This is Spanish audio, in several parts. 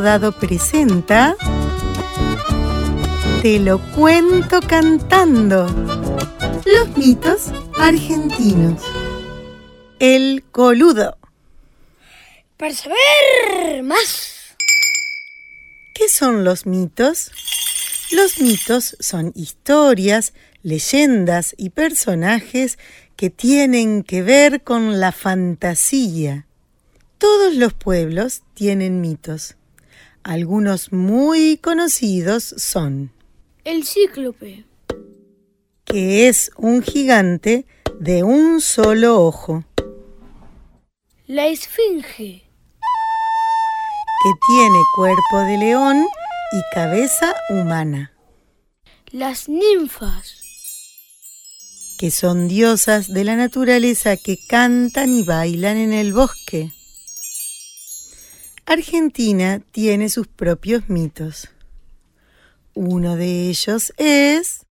Rodado presenta Te lo cuento cantando. Los mitos argentinos. El coludo. Para saber más. ¿Qué son los mitos? Los mitos son historias, leyendas y personajes que tienen que ver con la fantasía. Todos los pueblos tienen mitos. Algunos muy conocidos son El cíclope. que es un gigante de un solo ojo, La esfinge. que tiene cuerpo de león y cabeza humana, Las ninfas. que son diosas de la naturaleza que cantan y bailan en el bosque. Argentina tiene sus propios mitos. Uno de ellos es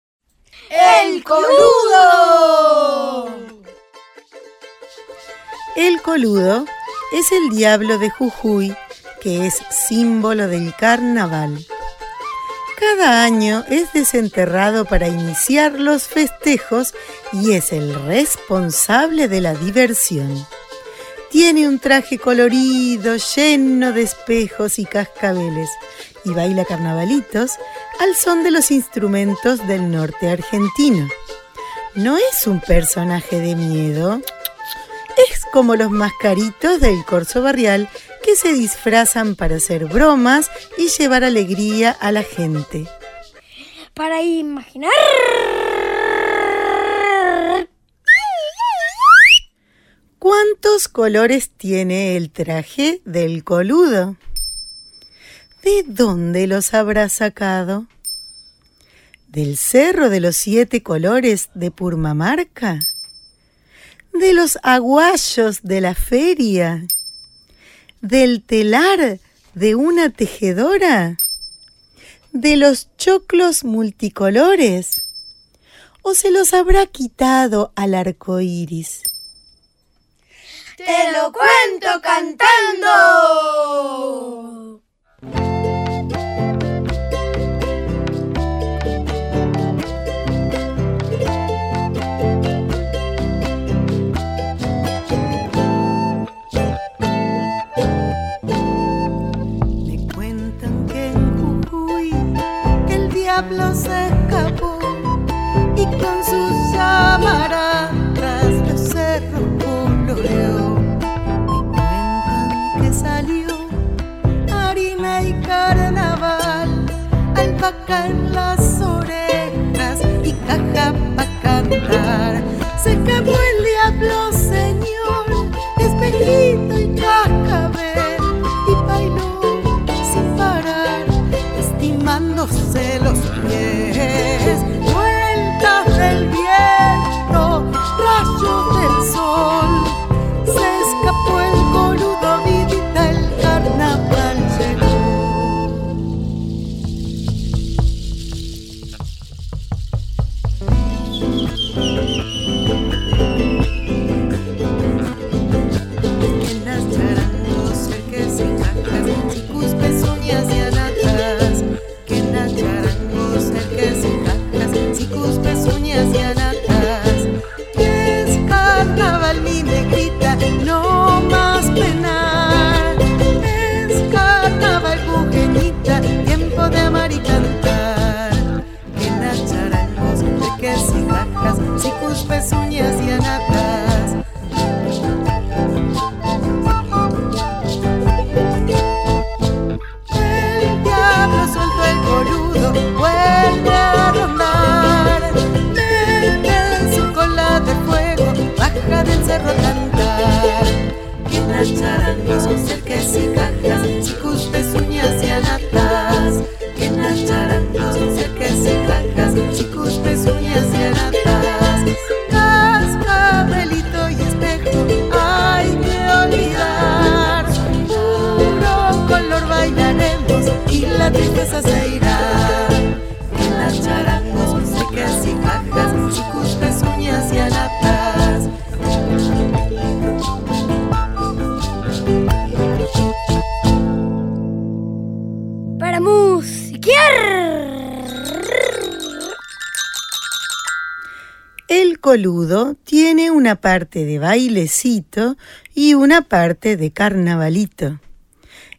¡El coludo! el coludo. Es el diablo de Jujuy, que es símbolo del carnaval. Cada año es desenterrado para iniciar los festejos y es el responsable de la diversión. Tiene un traje colorido, lleno de espejos y cascabeles, y baila carnavalitos al son de los instrumentos del norte argentino. No es un personaje de miedo, es como los mascaritos del corso barrial que se disfrazan para hacer bromas y llevar alegría a la gente. Para imaginar. ¿Cuántos colores tiene el traje del coludo? ¿De dónde los habrá sacado? ¿Del cerro de los siete colores de Purmamarca? ¿De los aguayos de la feria? ¿Del telar de una tejedora? ¿De los choclos multicolores? ¿O se los habrá quitado al arco iris? ¡Te lo cuento cantando! Me cuentan que en Jujuy el diablo se alpaca en las orejas y caja para cantar. Se escapó el diablo, Tiene una parte de bailecito y una parte de carnavalito.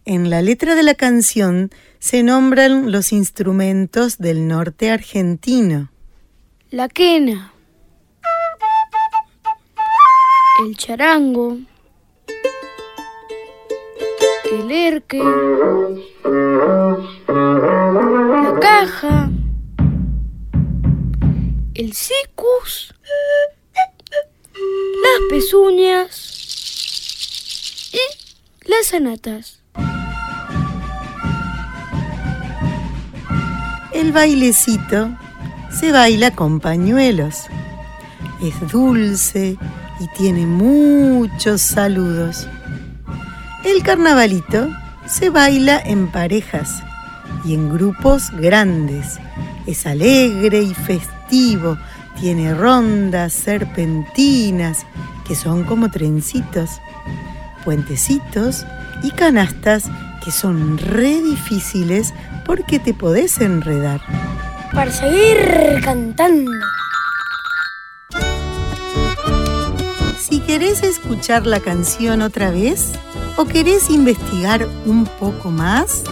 En la letra de la canción se nombran los instrumentos del norte argentino. La quena. El charango. El erque. La caja. El sicus. Las pezuñas. Y las anatas. El bailecito se baila con pañuelos. Es dulce y tiene muchos saludos. El carnavalito se baila en parejas y en grupos grandes. Es alegre y festivo. Tiene rondas, serpentinas, que son como trencitos, puentecitos y canastas que son re difíciles porque te podés enredar. Para seguir cantando. Si querés escuchar la canción otra vez o querés investigar un poco más,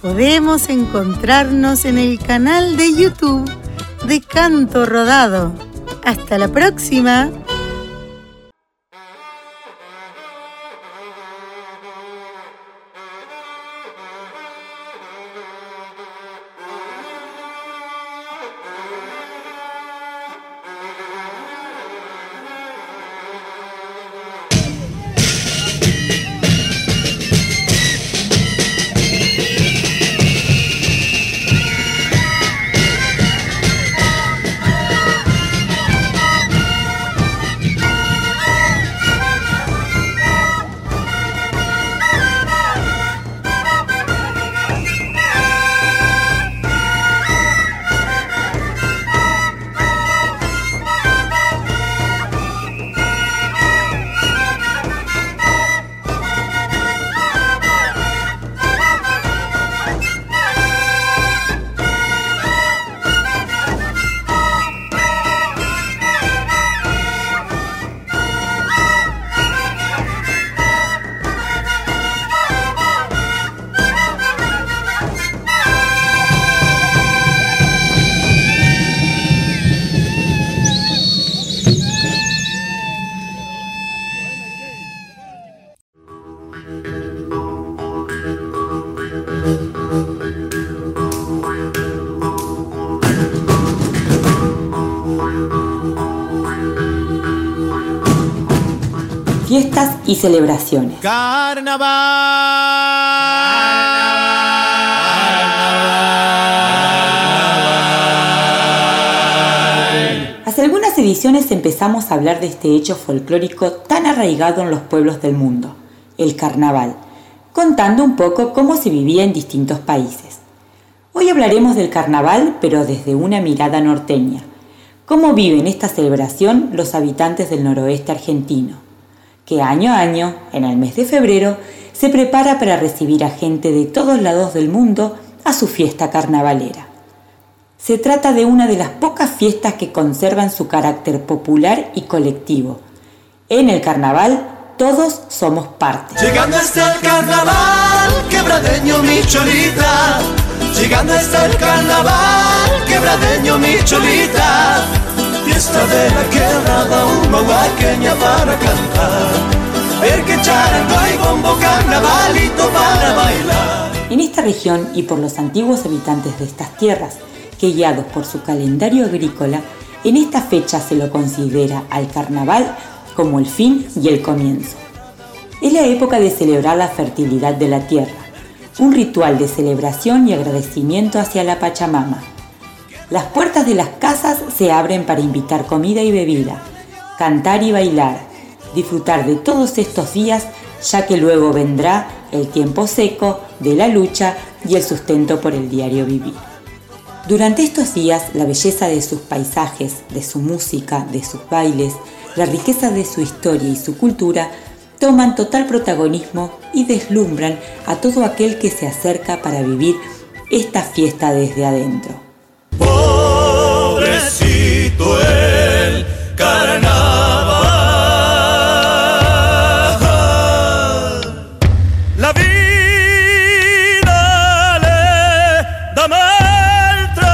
podemos encontrarnos en el canal de YouTube de Canto Rodado. Hasta la próxima. Fiestas y celebraciones. Hace algunas ediciones empezamos a hablar de este hecho folclórico tan arraigado en los pueblos del mundo, el carnaval, contando un poco cómo se vivía en distintos países. Hoy hablaremos del carnaval, pero desde una mirada norteña. ¿Cómo viven esta celebración los habitantes del noroeste argentino? Que año a año, en el mes de febrero, se prepara para recibir a gente de todos lados del mundo a su fiesta carnavalera. Se trata de una de las pocas fiestas que conservan su carácter popular y colectivo. En el carnaval todos somos parte. Llegando está el carnaval, quebradeño mi cholita. Llegando está el carnaval, quebradeño mi cholita. Fiesta de la para cantar. Que y carnavalito para bailar. En esta región y por los antiguos habitantes de estas tierras, que guiados por su calendario agrícola, en esta fecha se lo considera al carnaval como el fin y el comienzo. Es la época de celebrar la fertilidad de la tierra, un ritual de celebración y agradecimiento hacia la Pachamama. Las puertas de las casas se abren para invitar comida y bebida, cantar y bailar, disfrutar de todos estos días ya que luego vendrá el tiempo seco de la lucha y el sustento por el diario vivir. Durante estos días, la belleza de sus paisajes, de su música, de sus bailes, la riqueza de su historia y su cultura toman total protagonismo y deslumbran a todo aquel que se acerca para vivir esta fiesta desde adentro. Pobrecito el carnaval. La vida le da maltrato.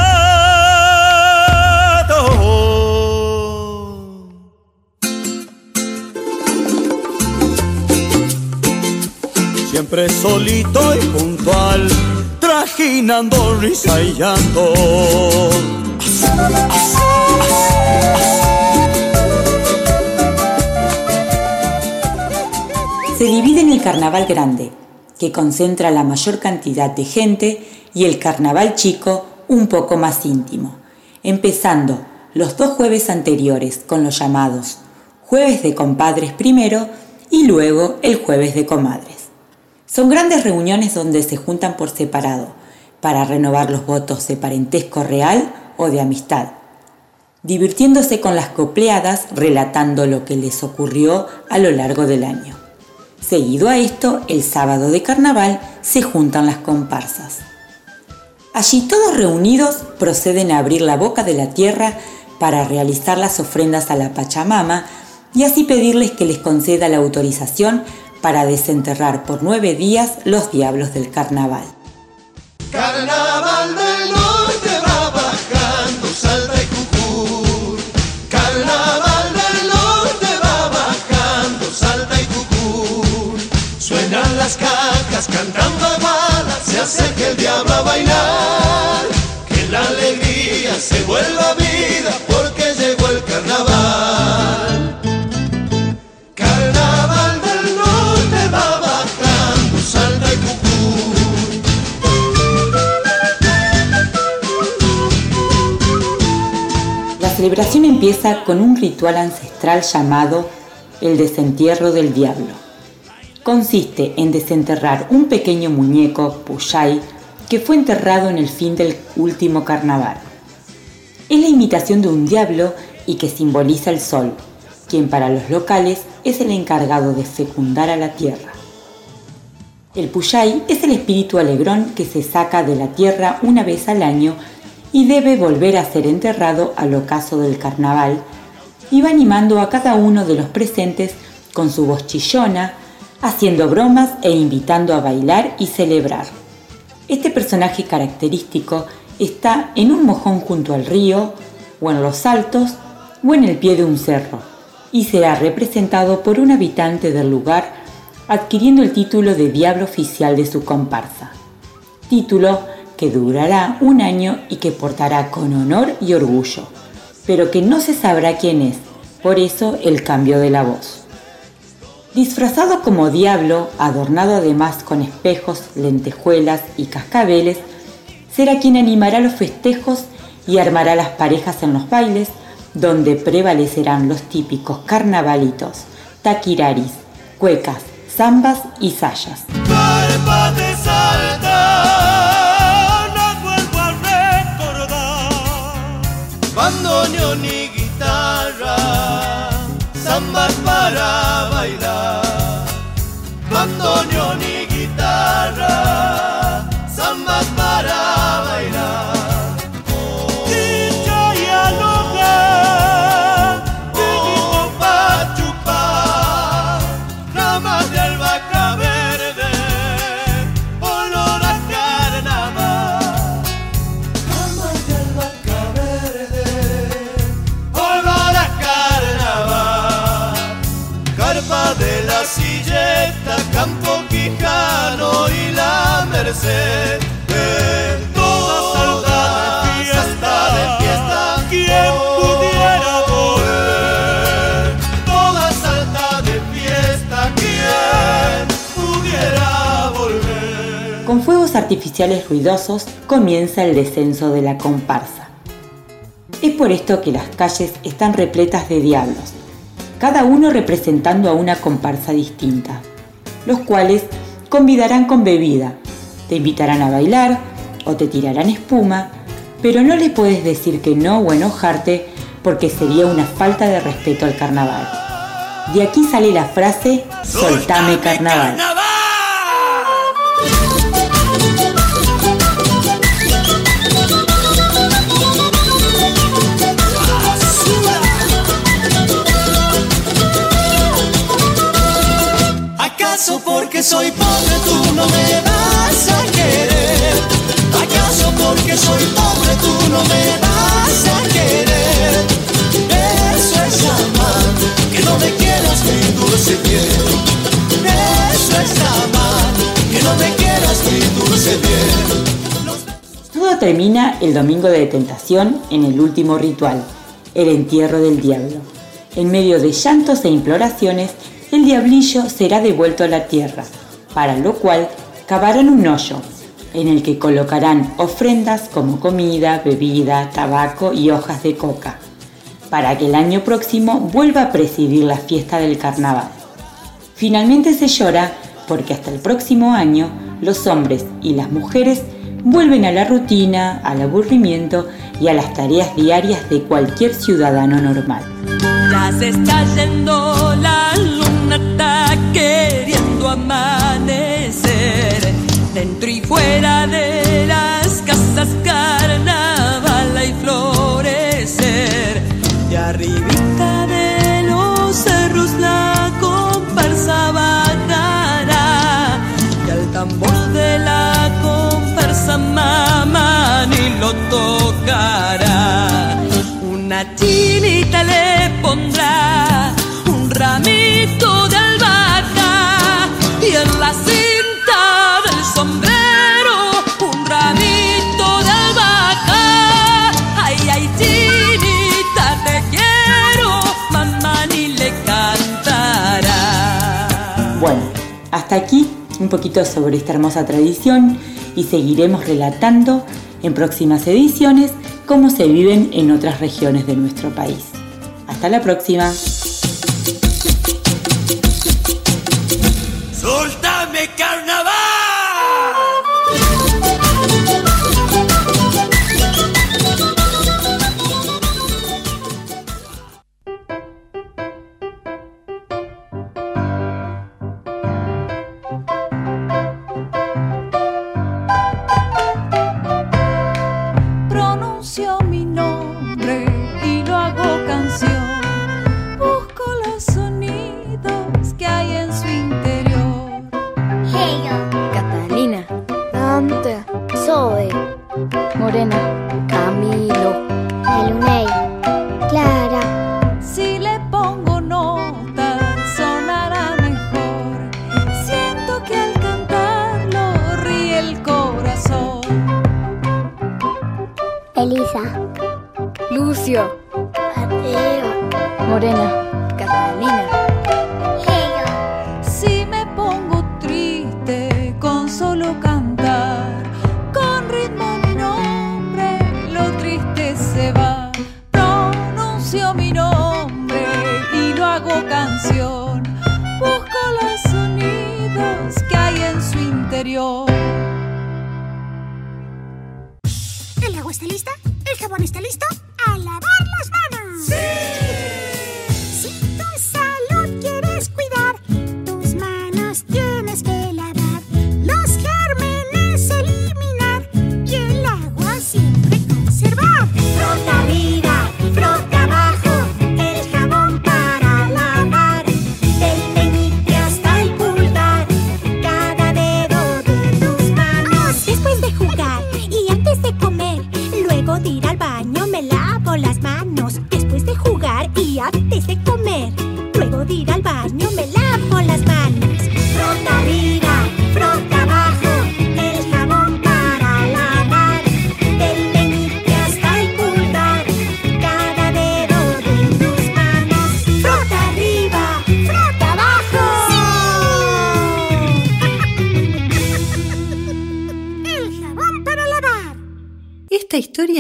Siempre solito y puntual, trajinando risa. Se divide en el carnaval grande, que concentra la mayor cantidad de gente, y el carnaval chico, un poco más íntimo, empezando los dos jueves anteriores con los llamados jueves de compadres primero y luego el jueves de comadres. Son grandes reuniones donde se juntan por separado para renovar los votos de parentesco real o de amistad, divirtiéndose con las copleadas relatando lo que les ocurrió a lo largo del año. Seguido a esto, el sábado de carnaval se juntan las comparsas. Allí todos reunidos proceden a abrir la boca de la tierra para realizar las ofrendas a la Pachamama y así pedirles que les conceda la autorización para desenterrar por nueve días los diablos del carnaval. Carnaval del norte va bajando, Salta y Jujuy. Carnaval del norte va bajando, Salta y Jujuy. Suenan las cajas cantando aguadas, se acerca el diablo a bailar. Que la alegría se vuelva vida celebración empieza con un ritual ancestral llamado el desentierro del diablo. Consiste en desenterrar un pequeño muñeco, Puyay, que fue enterrado en el fin del último carnaval. Es la imitación de un diablo y que simboliza el sol, quien para los locales es el encargado de fecundar a la tierra. El Puyay es el espíritu alegrón que se saca de la tierra una vez al año y debe volver a ser enterrado al ocaso del carnaval va animando a cada uno de los presentes con su voz chillona, haciendo bromas e invitando a bailar y celebrar. Este personaje característico está en un mojón junto al río, o en los altos, o en el pie de un cerro, y será representado por un habitante del lugar adquiriendo el título de diablo oficial de su comparsa. Título que durará un año y que portará con honor y orgullo, pero que no se sabrá quién es, por eso el cambio de la voz. Disfrazado como diablo, adornado además con espejos, lentejuelas y cascabeles, será quien animará los festejos y armará las parejas en los bailes, donde prevalecerán los típicos carnavalitos, taquiraris, cuecas, zambas y sayas. Bandoneón guitarra, zambas para artificiales ruidosos comienza el descenso de la comparsa. Es por esto que las calles están repletas de diablos, cada uno representando a una comparsa distinta, los cuales convidarán con bebida, te invitarán a bailar o te tirarán espuma, pero no les puedes decir que no o enojarte porque sería una falta de respeto al carnaval. De aquí sale la frase Soltame carnaval. ¿Acaso porque soy pobre tú no me vas a querer? ¿Acaso porque soy pobre tú no me vas a querer? Eso es amar, que no me quieras mi dulce bien. Eso es amar, que no me quieras mi dulce bien. Todo termina el domingo de tentación en el último ritual, el entierro del diablo. En medio de llantos e imploraciones, el diablillo será devuelto a la tierra, para lo cual cavarán un hoyo, en el que colocarán ofrendas como comida, bebida, tabaco y hojas de coca, para que el año próximo vuelva a presidir la fiesta del carnaval. Finalmente se llora porque hasta el próximo año los hombres y las mujeres vuelven a la rutina, al aburrimiento y a las tareas diarias de cualquier ciudadano normal. Queriendo amanecer. Dentro y fuera de las casas, carnaval y florecer. Y arribita de los cerros la comparsa bajará. Y al tambor de la comparsa mamá ni lo tocará. Una chinita le pondrá un ramito de albahaca y en la cinta del sombrero un ramito de albahaca. Ay, ay, chinita, te quiero, mamá ni le cantará. Bueno, hasta aquí un poquito sobre esta hermosa tradición y seguiremos relatando en próximas ediciones cómo se viven en otras regiones de nuestro país. Hasta la próxima.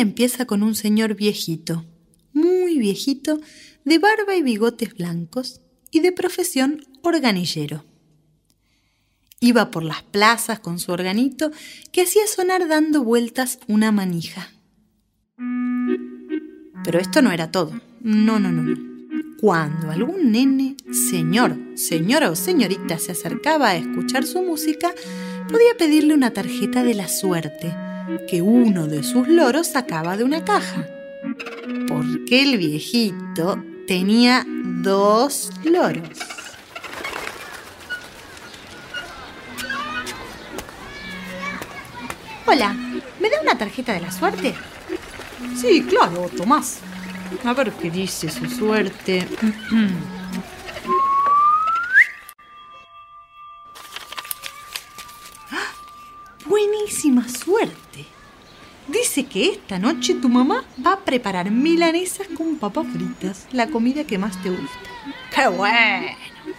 Empieza con un señor viejito, muy viejito, de barba y bigotes blancos y de profesión organillero. Iba por las plazas con su organito que hacía sonar dando vueltas una manija. Pero esto no era todo. No, no, no. Cuando algún nene, señor, señora o señorita se acercaba a escuchar su música, podía pedirle una tarjeta de la suerte que uno de sus loros sacaba de una caja. Porque el viejito tenía dos loros. Hola, ¿me da una tarjeta de la suerte? Sí, claro, Tomás. A ver qué dice su suerte. Buenísima suerte. Dice que esta noche tu mamá va a preparar milanesas con papas fritas, la comida que más te gusta. ¡Qué bueno!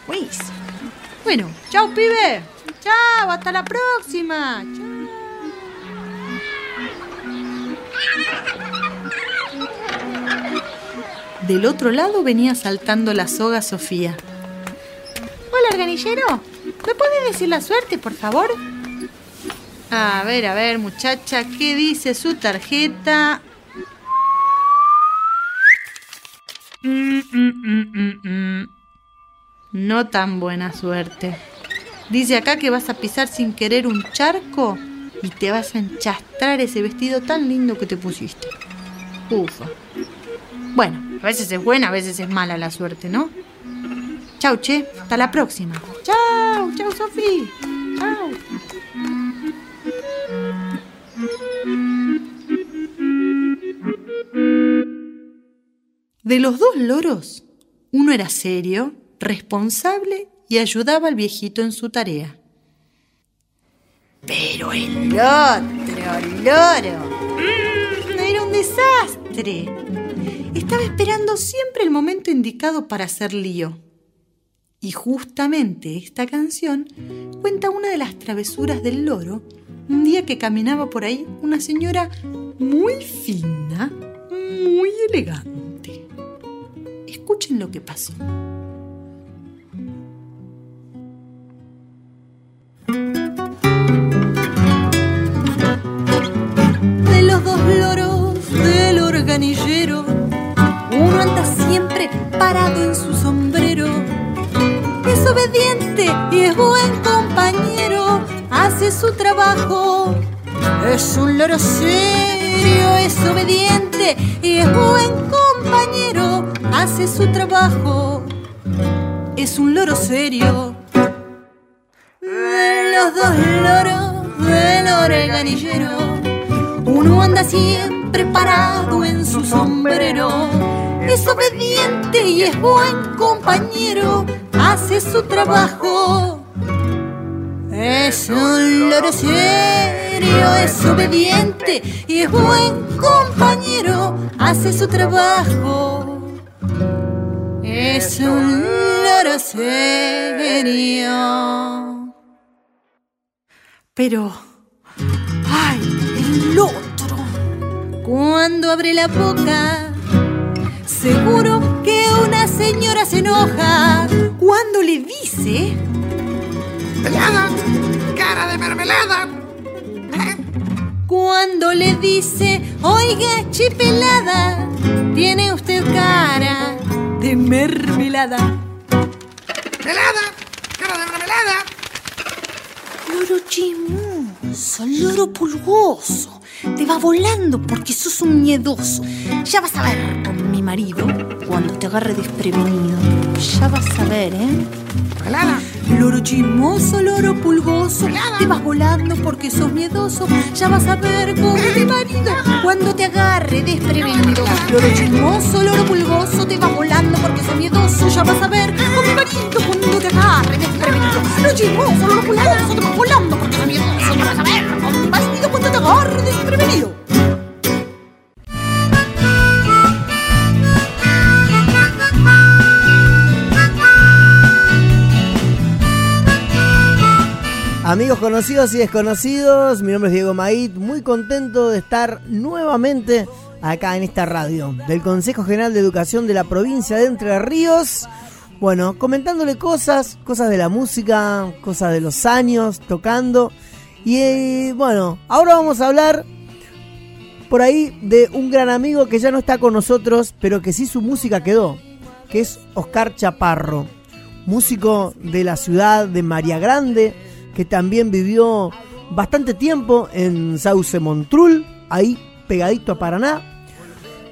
Buenísimo. Bueno, chao, pibe. Chao, hasta la próxima. Chao. Del otro lado venía saltando la soga Sofía. Hola, organillero. ¿Me puede decir la suerte, por favor? A ver, a ver, muchacha, ¿qué dice su tarjeta? Mm, mm, mm, no tan buena suerte. Dice acá que vas a pisar sin querer un charco y te vas a enchastrar ese vestido tan lindo que te pusiste. Ufa. Bueno, a veces es buena, a veces es mala la suerte, ¿no? Chau, che. Hasta la próxima. Chau, chau, Sofi. Chau. De los dos loros, uno era serio, responsable y ayudaba al viejito en su tarea. Pero el otro loro era un desastre. Estaba esperando siempre el momento indicado para hacer lío. Y justamente esta canción cuenta una de las travesuras del loro un día que caminaba por ahí una señora muy fina, muy elegante. Escuchen lo que pasó. De los dos loros del organillero, uno anda siempre parado en su sombrero. Es obediente y es buen compañero, hace su trabajo. Es un loro serio, es obediente y es buen compañero, hace su trabajo. Es un loro serio. De los dos loros del organillero, uno anda siempre parado en su sombrero. Es obediente y es buen compañero, hace su trabajo. Es un loro serio, es obediente y es buen compañero, hace su trabajo. Es un loro serio. Pero, ¡ay! El otro. Cuando abre la boca, seguro que una señora se enoja. Cuando le dice, ¡Pelada! ¡Cara de mermelada! cuando le dice, oiga, chipelada, tiene usted cara de mermelada. ¡Pelada! ¡Cara de mermelada! Loro chismoso, loro pulgoso. Te va volando porque sos un miedoso. Ya vas a ver con mi marido cuando te agarre desprevenido. Ya vas a ver, ¿eh? ¡Pelada! Loro chismoso, loro pulgoso, te vas volando porque sos miedoso. Ya vas a ver con mi marido cuando te agarre desprevenido. Loro chismoso, loro pulgoso, te vas volando porque sos miedoso. Ya vas a ver con mi marido cuando te agarre desprevenido. Loro chismoso, loro pulgoso, te vas volando porque sos miedoso. Ya vas a ver con mi marido cuando te agarre desprevenido. Amigos conocidos y desconocidos? Mi nombre es Diego Maid, muy contento de estar nuevamente acá en esta radio del Consejo General de Educación de la provincia de Entre Ríos. Bueno, comentándole cosas, cosas de la música, cosas de los años, tocando. Y bueno, ahora vamos a hablar por ahí de un gran amigo que ya no está con nosotros, pero que sí su música quedó, que es Oscar Chaparro, músico de la ciudad de María Grande, que también vivió bastante tiempo en Sauce Montrul, ahí pegadito a Paraná.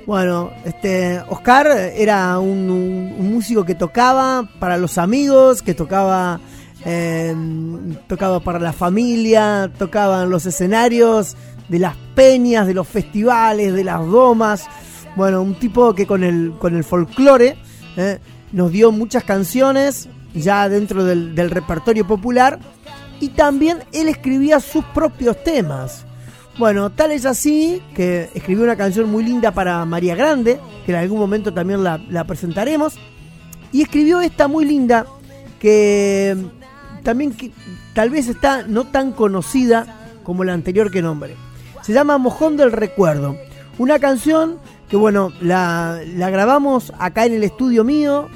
Bueno, este Oscar era un, músico que tocaba para los amigos, que tocaba em, tocaba para la familia, tocaba en los escenarios de las peñas, de los festivales, de las domas. Bueno, un tipo que con el, con el folclore eh, nos dio muchas canciones ya dentro del repertorio popular y también él escribía sus propios temas. Bueno, tal es así que escribió una canción muy linda para María Grande, que en algún momento también la, presentaremos, y escribió esta muy linda que también que, tal vez está no tan conocida como la anterior que nombre. Se llama Mojón del Recuerdo. Una canción que bueno, la, grabamos acá en el estudio mío,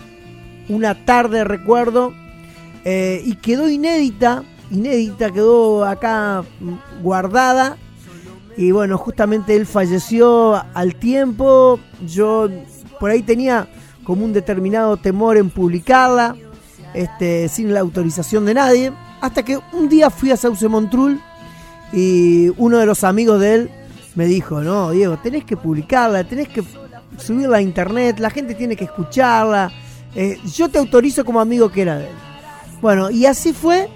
una tarde recuerdo, eh, y quedó inédita inédita, quedó acá guardada. Y bueno, justamente él falleció al tiempo. Yo por ahí tenía como un determinado temor en publicarla, este, sin la autorización de nadie. Hasta que un día fui a Sauce Montrul y uno de los amigos de él me dijo, no, Diego, tenés que publicarla, tenés que subirla a internet, la gente tiene que escucharla. Eh, yo te autorizo como amigo que era de él. Bueno, y así fue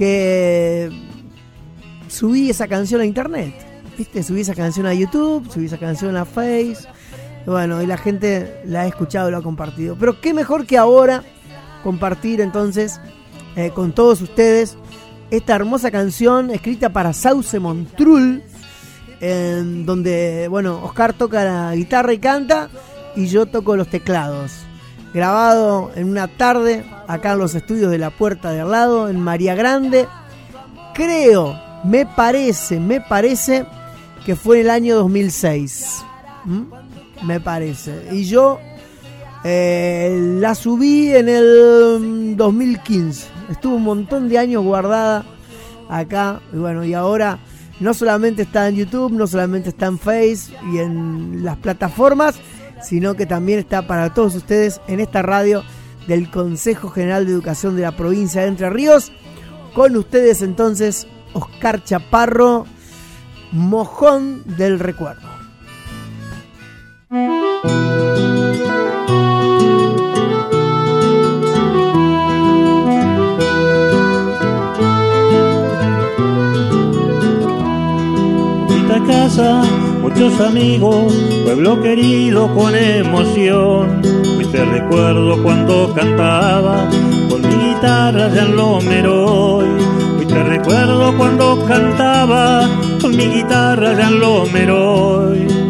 que subí esa canción a internet. ¿Viste? Subí esa canción a YouTube, subí esa canción a Face. Bueno, y la gente la ha escuchado lo ha compartido. Pero qué mejor que ahora compartir entonces eh, con todos ustedes esta hermosa canción escrita para Sauce Montrul, donde, bueno, Oscar toca la guitarra y canta y yo toco los teclados grabado en una tarde acá en los estudios de la puerta de al lado, en María Grande. Creo, me parece, me parece que fue en el año 2006. Me parece. Y yo eh, la subí en el 2015. Estuvo un montón de años guardada acá. Y bueno, y ahora no solamente está en YouTube, no solamente está en Face y en las plataformas, sino que también está para todos ustedes en esta radio del Consejo General de Educación de la provincia de Entre Ríos. Con ustedes entonces Oscar Chaparro, Mojón del Recuerdo. Casa amigos, pueblo querido con emoción. Hoy te recuerdo cuando cantaba con mi guitarra ya en Lomeroy. Te recuerdo cuando cantaba con mi guitarra ya en.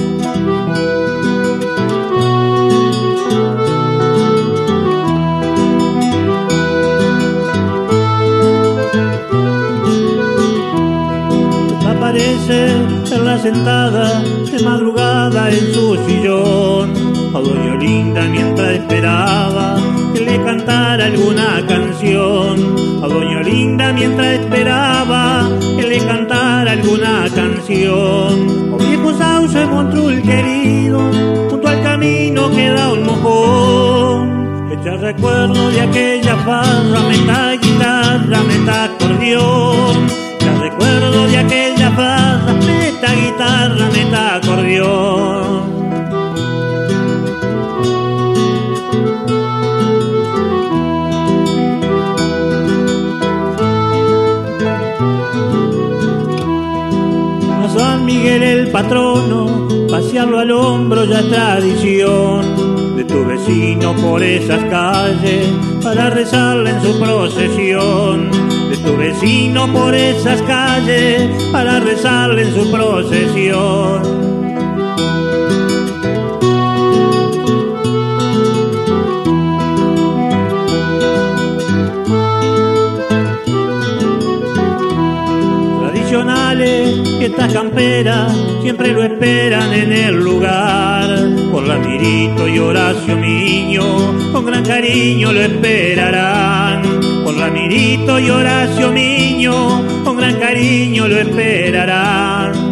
Sentada de madrugada en su sillón. A Doña Linda mientras esperaba que le cantara alguna canción. A Doña Linda mientras esperaba que le cantara alguna canción. O viejo sauce montrul querido, junto al camino queda un mojón. Echa recuerdo de aquella farra, meta guitarra, meta acordeón recuerdo de aquella farra, meta guitarra, meta acordeón. A San Miguel el patrono, pasearlo al hombro ya es tradición de tu vecino por esas calles para rezarle en su procesión tu vecino por esas calles para rezarle en su procesión. Ale y esta campera siempre lo esperan en el lugar. Por la Mirito y Horacio Miño, con gran cariño lo esperarán. Por la Mirito y Horacio Miño, con gran cariño lo esperarán.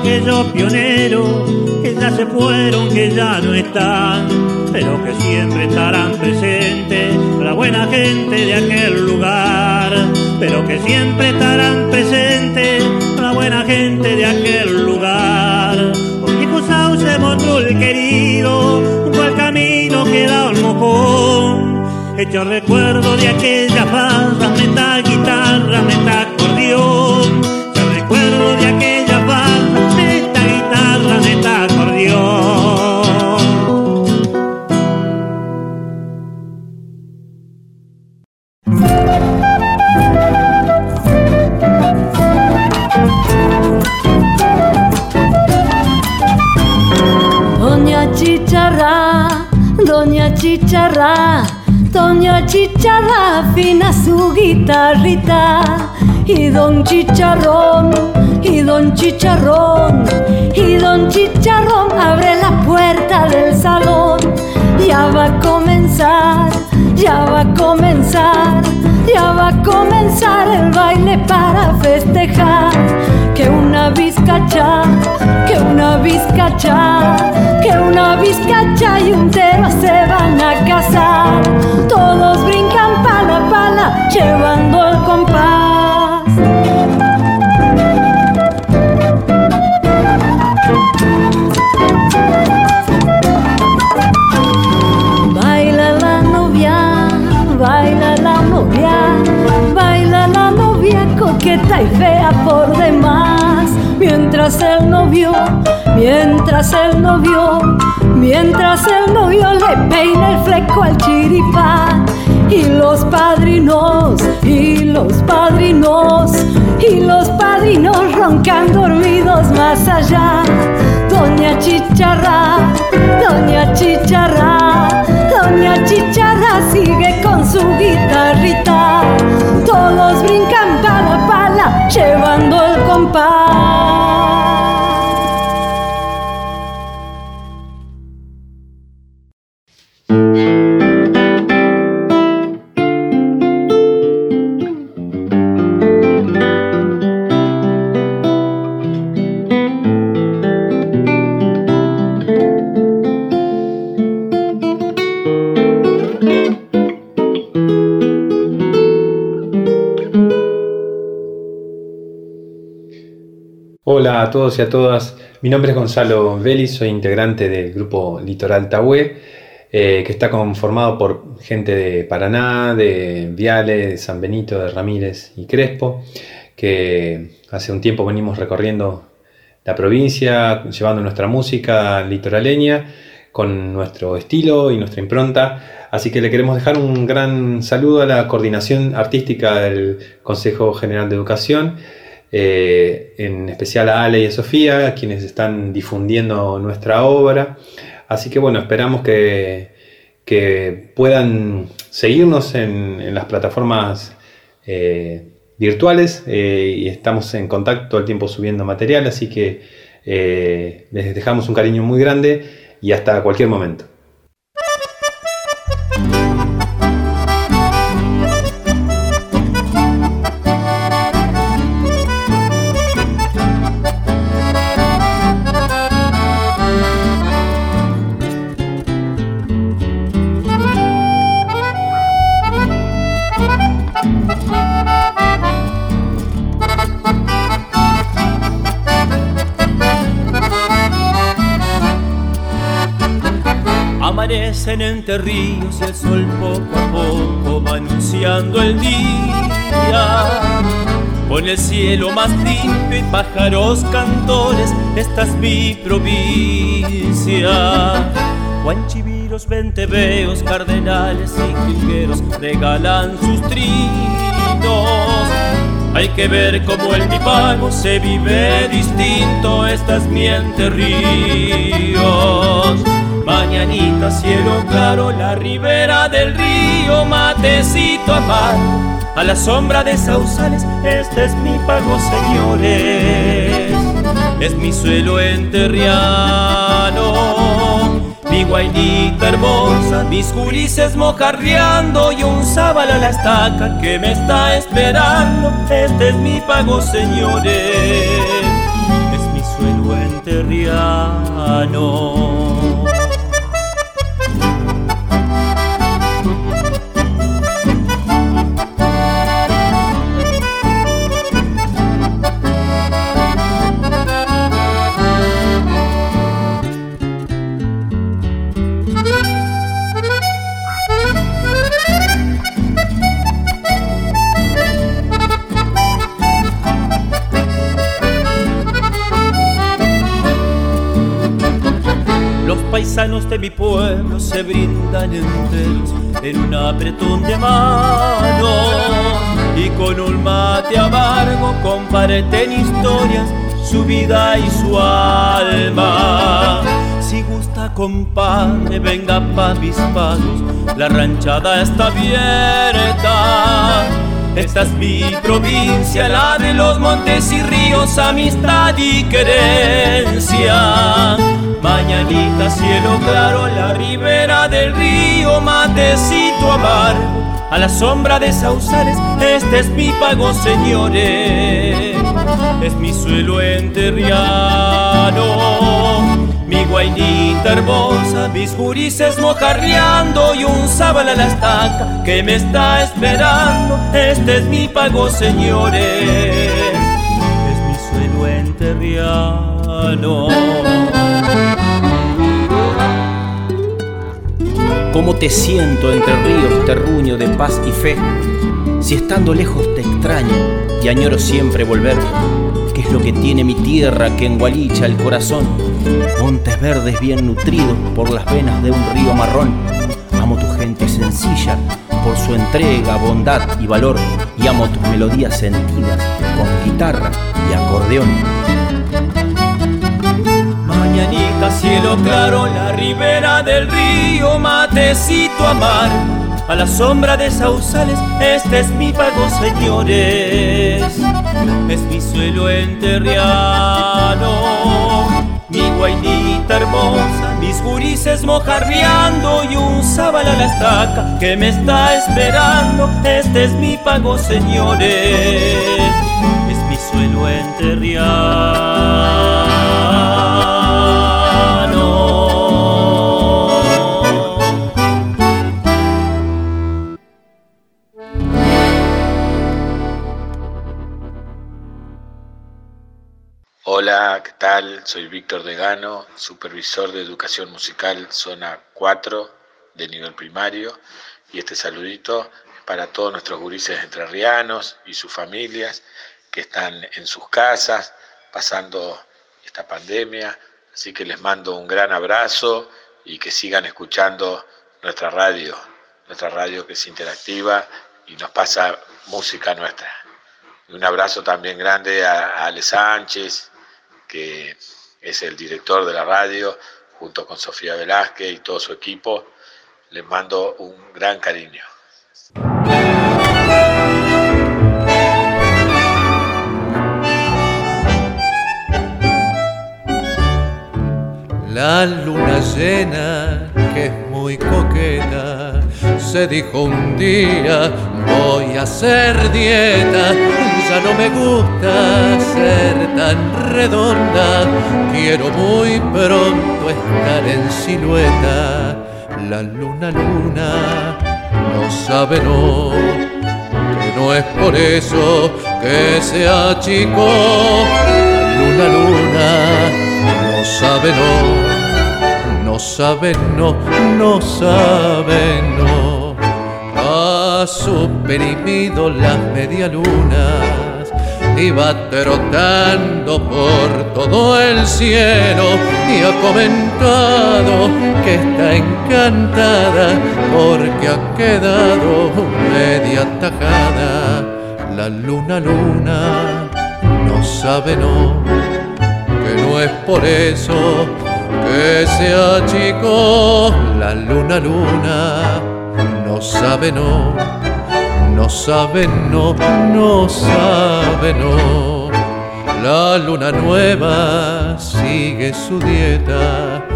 aquellos pioneros se fueron, que ya no están, pero que siempre estarán presentes la buena gente de aquel lugar, pero que siempre estarán presentes la buena gente de aquel lugar. Viejo sauce mostró el querido, junto al camino queda un mojón, hecho recuerdo de aquella farra, meta chicharra, doña chicharra afina su guitarrita y don chicharrón, y don chicharrón, y don chicharrón abre la puerta del salón. Ya va a comenzar, ya va a comenzar, ya va a comenzar el baile para festejar. Que una vizcacha, que una vizcacha, que una vizcacha y un tero se van a casar. Todos brincan pala pala, llevando el compás. Mientras el novio, mientras el novio le peina el fleco al chiripán. Y los padrinos, y los padrinos, y los padrinos roncan dormidos más allá. Doña Chicharra, Doña Chicharra, Doña Chicharra sigue con su guitarrita. Todos brincan pala pala, llevando el compás. A todos y a todas. Mi nombre es Gonzalo Vélez, soy integrante del grupo Litoral Tahué, eh, que está conformado por gente de Paraná, de Viale, de San Benito, de Ramírez y Crespo, que hace un tiempo venimos recorriendo la provincia, llevando nuestra música litoraleña con nuestro estilo y nuestra impronta. Así que le queremos dejar un gran saludo a la coordinación artística del Consejo General de Educación eh, en especial a Ale y a Sofía, quienes están difundiendo nuestra obra. Así que bueno, esperamos que, que puedan seguirnos en, las plataformas eh, virtuales eh, y estamos en contacto todo el tiempo subiendo material, así que les dejamos un cariño muy grande y hasta cualquier momento. Entre ríos el sol poco a poco va anunciando el día. Con el cielo más limpio y pájaros cantores, esta es mi provincia. Guanchiviros, venteveos, cardenales y jilgueros regalan sus trinos Hay que ver cómo el pago se vive distinto, esta es mi entre ríos. Mañanita, cielo claro, la ribera del río, matecito amargo, a la sombra de sausales, este es mi pago, señores, es mi suelo enterriano, mi guainita hermosa, mis jurises mojarreando y un sábalo a la estaca que me está esperando, este es mi pago, señores, es mi suelo enterriano. Paisanos de mi pueblo se brindan enteros en un apretón de manos y con un mate amargo comparten historias, su vida y su alma. Si gusta compadre, venga pa' mis palos, la ranchada está abierta. Esta es mi provincia, la de los montes y ríos, amistad y querencia. Mañanita, cielo claro, la ribera del río, matecito amargo, a la sombra de sausales, este es mi pago, señores, es mi suelo enterriano, mi guainita hermosa, mis jurises y un sábal a la estaca que me está esperando, este es mi pago, señores, es mi suelo enterriano. ¿Cómo te siento entre ríos, terruño de paz y fe? Si estando lejos te extraño y añoro siempre volver, ¿qué es lo que tiene mi tierra que engualicha el corazón? Montes verdes bien nutridos por las venas de un río marrón. Amo tu gente sencilla por su entrega, bondad y valor, y amo tus melodías sentidas con guitarra y acordeón mañanita, cielo claro, la ribera del río, matecito amar. A la sombra de sausales, este es mi pago, señores. Es mi suelo enterriano, mi guainita hermosa, mis gurises mojarreando y un sábal a la estaca que me está esperando. Este es mi pago, señores. Es mi suelo enterriano. Hola, ¿qué tal? Soy Víctor Degano, supervisor de educación musical zona 4 de nivel primario y este saludito para todos nuestros gurises entrerrianos y sus familias que están en sus casas pasando esta pandemia, así que les mando un gran abrazo y que sigan escuchando nuestra radio, nuestra radio que es interactiva y nos pasa música nuestra. Un abrazo también grande a, Ale Sánchez, que es el director de la radio, junto con Sofía Velázquez y todo su equipo. Les mando un gran cariño. La luna llena, que es muy coqueta, se dijo un día, voy a hacer dieta, ya no me gusta ser tan redonda, quiero muy pronto estar en silueta. La luna, luna, no sabe no, que no es por eso que sea chico. Luna, luna, no sabe no, no sabe no, no sabe no. Ha suprimido las medialunas, iba trotando por todo el cielo y ha comentado que está encantada porque ha quedado media tajada. La luna, luna, no sabe no, que no es por eso que sea chico. La luna, luna, no sabe no, no sabe no, no sabe no. La luna nueva sigue su dieta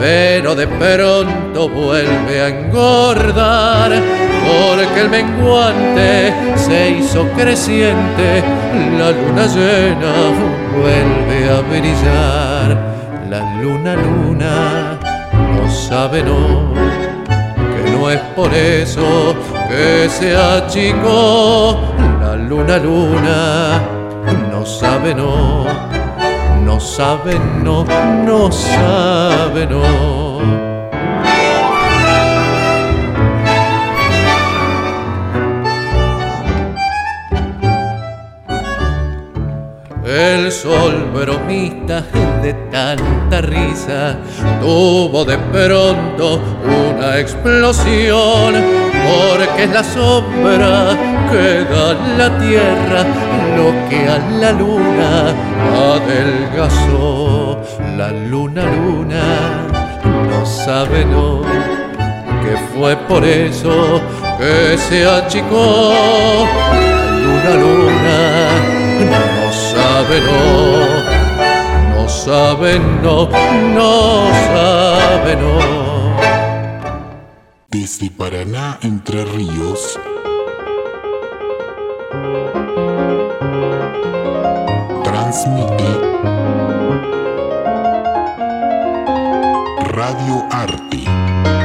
pero de pronto vuelve a engordar, porque el menguante se hizo creciente, la luna llena vuelve a brillar, la luna luna no sabe no, que no es por eso que se achicó, la luna luna no sabe no no sabe, no, no sabe, no. El sol bromista de tanta risa tuvo de pronto una explosión, porque es la sombra que da la tierra lo que a la luna adelgazó. La luna, luna, no sabe no, que fue por eso que se achicó. La luna, luna, no sabe no, no sabe no, no sabe no. Desde Paraná, Entre Ríos, transmite Radio Arte.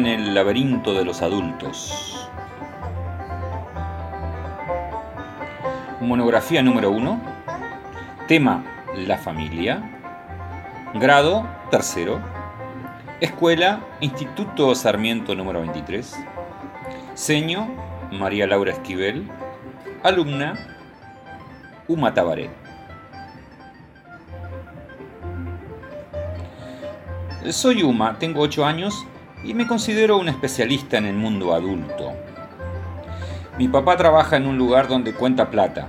En el laberinto de los adultos. Monografía número 1. Tema La familia. Grado tercero. Escuela Instituto Sarmiento número 23. Seño María Laura Esquivel. Alumna Uma Tabaré. Soy Uma, tengo 8 años y me considero un especialista en el mundo adulto. Mi papá trabaja en un lugar donde cuenta plata,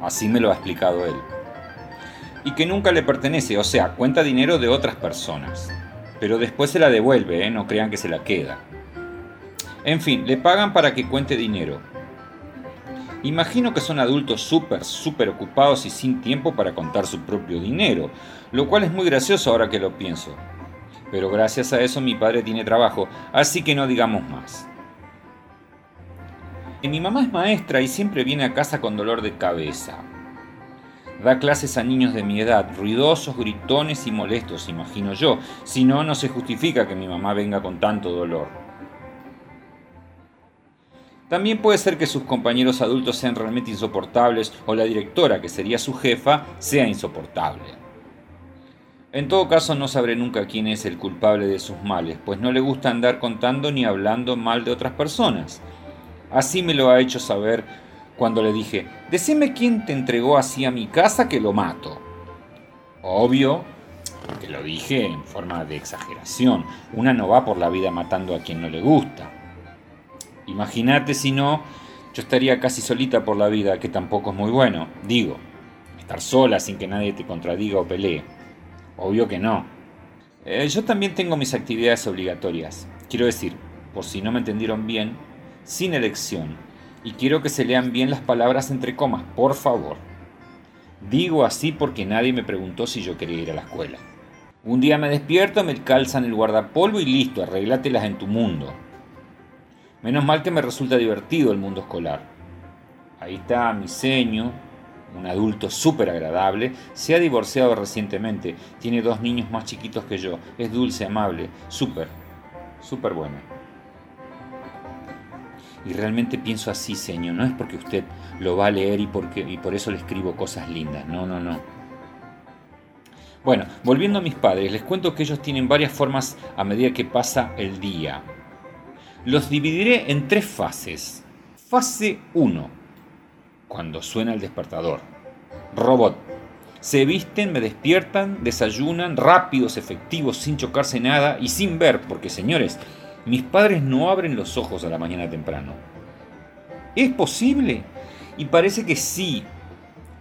así me lo ha explicado él, y que nunca le pertenece, o sea, cuenta dinero de otras personas, pero después se la devuelve, ¿eh? no crean que se la queda. En fin, le pagan para que cuente dinero. Imagino que son adultos súper, súper ocupados y sin tiempo para contar su propio dinero, lo cual es muy gracioso ahora que lo pienso. Pero gracias a eso mi padre tiene trabajo, así que no digamos más. Y mi mamá es maestra y siempre viene a casa con dolor de cabeza. Da clases a niños de mi edad, ruidosos, gritones y molestos, imagino yo. Si no, no se justifica que mi mamá venga con tanto dolor. También puede ser que sus compañeros adultos sean realmente insoportables o la directora, que sería su jefa, sea insoportable. En todo caso no sabré nunca quién es el culpable de sus males, pues no le gusta andar contando ni hablando mal de otras personas. Así me lo ha hecho saber cuando le dije, decime quién te entregó así a mi casa que lo mato. Obvio que lo dije en forma de exageración. Una no va por la vida matando a quien no le gusta. Imagínate si no, yo estaría casi solita por la vida, que tampoco es muy bueno. Digo, estar sola sin que nadie te contradiga o pelee. Obvio que no. Eh, yo también tengo mis actividades obligatorias. Quiero decir, por si no me entendieron bien, sin elección. Y quiero que se lean bien las palabras entre comas, por favor. Digo así porque nadie me preguntó si yo quería ir a la escuela. Un día me despierto, me calzan el guardapolvo y listo, arreglátelas en tu mundo. Menos mal que me resulta divertido el mundo escolar. Ahí está mi seño, un adulto súper agradable, se ha divorciado recientemente, tiene dos niños más chiquitos que yo, es dulce, amable, súper, súper bueno. Y realmente pienso así, señor, no es porque usted lo va a leer y, porque, y por eso le escribo cosas lindas, no, no, no. Bueno, volviendo a mis padres, les cuento que ellos tienen varias formas a medida que pasa el día. Los dividiré en tres fases. Fase 1, cuando suena el despertador. Robot. Se visten, me despiertan, desayunan, rápidos, efectivos, sin chocarse nada y sin ver, porque señores, mis padres no abren los ojos a la mañana temprano. ¿Es posible? Y parece que sí.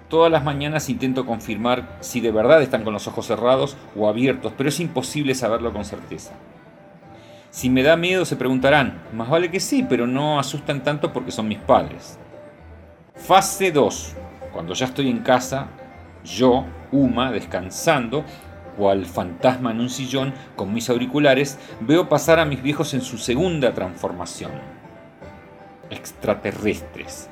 Todas las mañanas intento confirmar si de verdad están con los ojos cerrados o abiertos, pero es imposible saberlo con certeza. Si me da miedo se preguntarán, más vale que sí, pero no asustan tanto porque son mis padres. Fase 2. Cuando ya estoy en casa, yo, Uma, descansando, cual fantasma en un sillón con mis auriculares, veo pasar a mis viejos en su segunda transformación. Extraterrestres.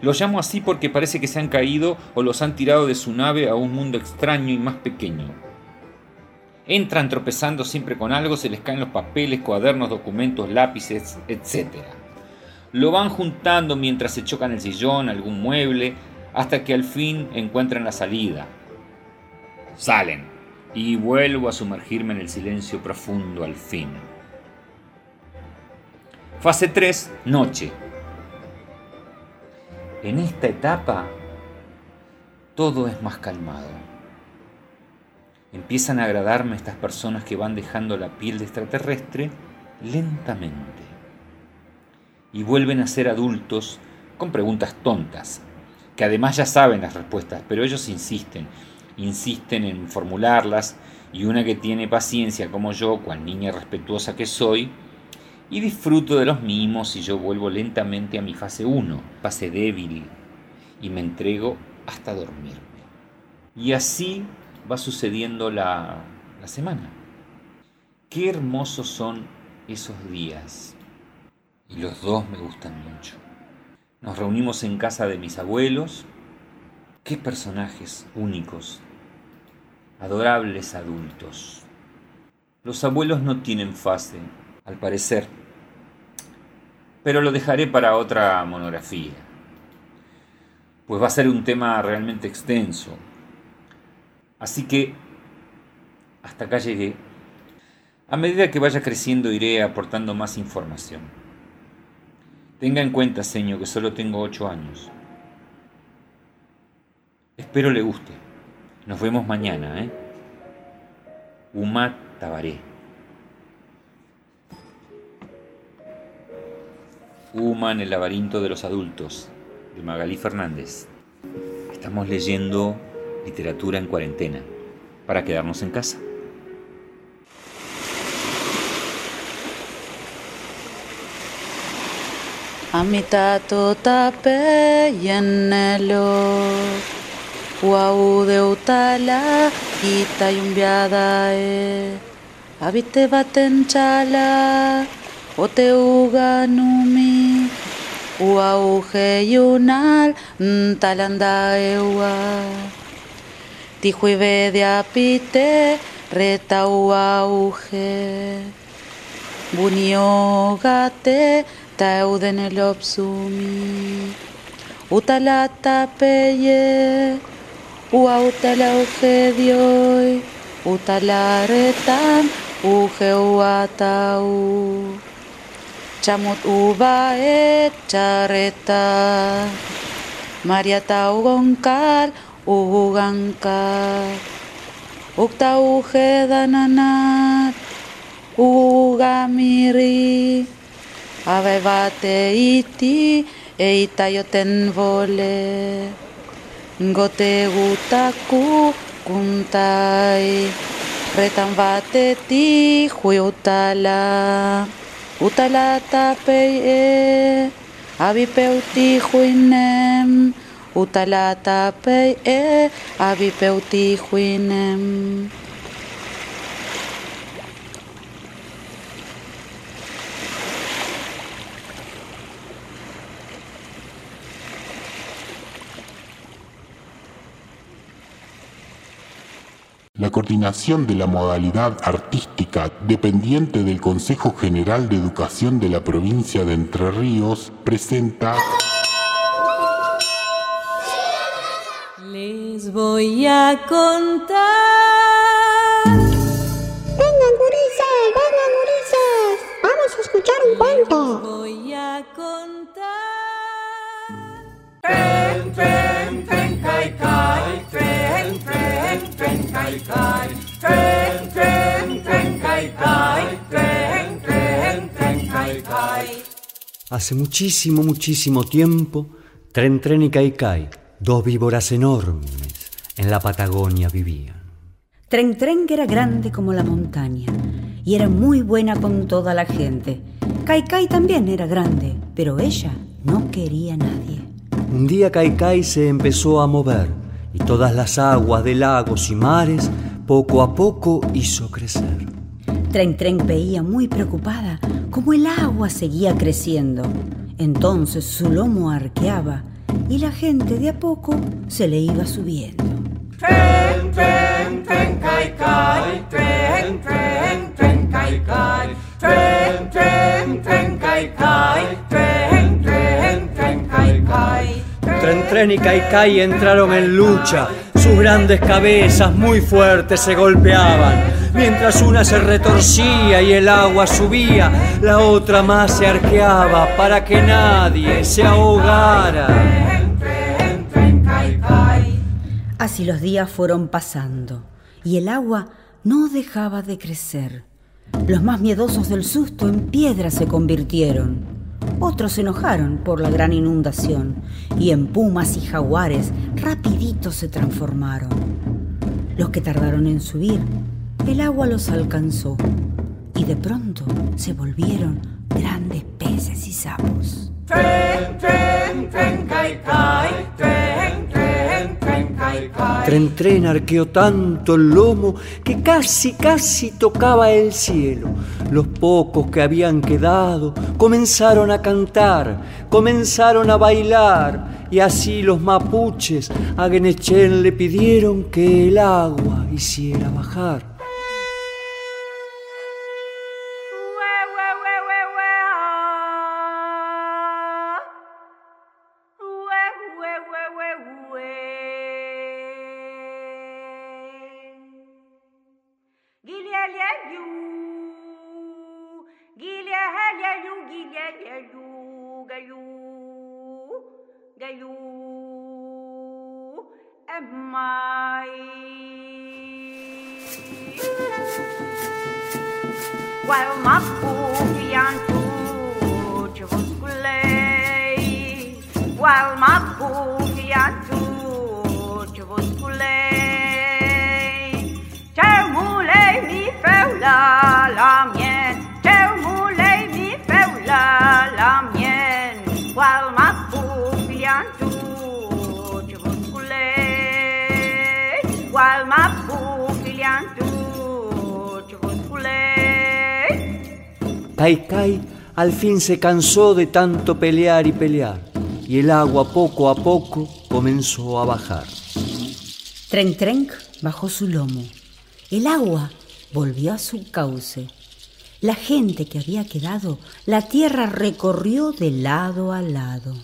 Los llamo así porque parece que se han caído o los han tirado de su nave a un mundo extraño y más pequeño. Entran tropezando siempre con algo, se les caen los papeles, cuadernos, documentos, lápices, etc. Lo van juntando mientras se chocan el sillón, algún mueble, hasta que al fin encuentran la salida. Salen y vuelvo a sumergirme en el silencio profundo al fin. Fase 3, noche. En esta etapa todo es más calmado. Empiezan a agradarme estas personas que van dejando la piel de extraterrestre lentamente y vuelven a ser adultos con preguntas tontas, que además ya saben las respuestas, pero ellos insisten, insisten en formularlas y una que tiene paciencia como yo, cual niña respetuosa que soy, y disfruto de los mimos y yo vuelvo lentamente a mi fase 1, fase débil, y me entrego hasta dormirme. Y así va sucediendo la, la semana. Qué hermosos son esos días. Y los dos me gustan mucho. Nos reunimos en casa de mis abuelos. Qué personajes únicos, adorables adultos. Los abuelos no tienen fase, al parecer, pero lo dejaré para otra monografía, pues va a ser un tema realmente extenso. Así que hasta acá llegué. A medida que vaya creciendo iré aportando más información. Tenga en cuenta, señor, que solo tengo ocho años. Espero le guste. Nos vemos mañana, ¿eh? Uma Tabaré. Uma en el laberinto de los adultos, de Magalí Fernández. Estamos leyendo literatura en cuarentena, para quedarnos en casa. Amitato tape yenelo. Wau de utala Ita yumbiada e. Habite baten chala Ote uganumi Wau yunal Talanda ewa Tijuive de apite Reta uauge. Buniogate Tauden eta euden elopzumi. Utala eta utala uge utalaretan uge ua eta u. Txamut uba etxarreta, maria eta ugonkal uganka. Ukta uge dananat, ugamirri. Ugamirri. Avevate iti eita joten vole. Gote gutaku kuntai. Retan bateti hui utala. Utala tapei e Abipeuti huinem Utala tapei e Abipeuti huinem La coordinación de la modalidad artística dependiente del Consejo General de Educación de la provincia de Entre Ríos presenta... Les voy a contar... Vengan gurisas, vengan gurisas, vamos a escuchar un cuento. Tren, tren, tren, tren, tren, tren. Hace muchísimo, muchísimo tiempo, Tren Tren y Caicai, dos víboras enormes, en la Patagonia vivían. Tren Tren era grande como la montaña y era muy buena con toda la gente. Caicai también era grande, pero ella no quería a nadie. Un día Caicai se empezó a mover y todas las aguas de lagos y mares poco a poco hizo crecer. Tren Tren veía muy preocupada cómo el agua seguía creciendo. Entonces su lomo arqueaba y la gente de a poco se le iba subiendo. Tren, tren, tren, kai, kai, tren, tren, tren, kai, kai, tren, tren, tren, kai, kai, tren, tren, tren, kai, kai. Tren Tren y Caicai entraron en lucha. Sus grandes cabezas muy fuertes se golpeaban. Mientras una se retorcía y el agua subía, la otra más se arqueaba para que nadie se ahogara. Así los días fueron pasando y el agua no dejaba de crecer. Los más miedosos del susto en piedra se convirtieron. Otros se enojaron por la gran inundación y en pumas y jaguares rapidito se transformaron. Los que tardaron en subir, el agua los alcanzó y de pronto se volvieron grandes peces y sapos. Tren, tren, tren, Tren arqueó tanto el lomo que casi, casi tocaba el cielo. Los pocos que habían quedado comenzaron a cantar, comenzaron a bailar, y así los mapuches a Genechen le pidieron que el agua hiciera bajar. Al fin se cansó de tanto pelear y pelear, y el agua poco a poco comenzó a bajar. Tren Tren bajó su lomo. El agua volvió a su cauce. La gente que había quedado, la tierra recorrió de lado a lado.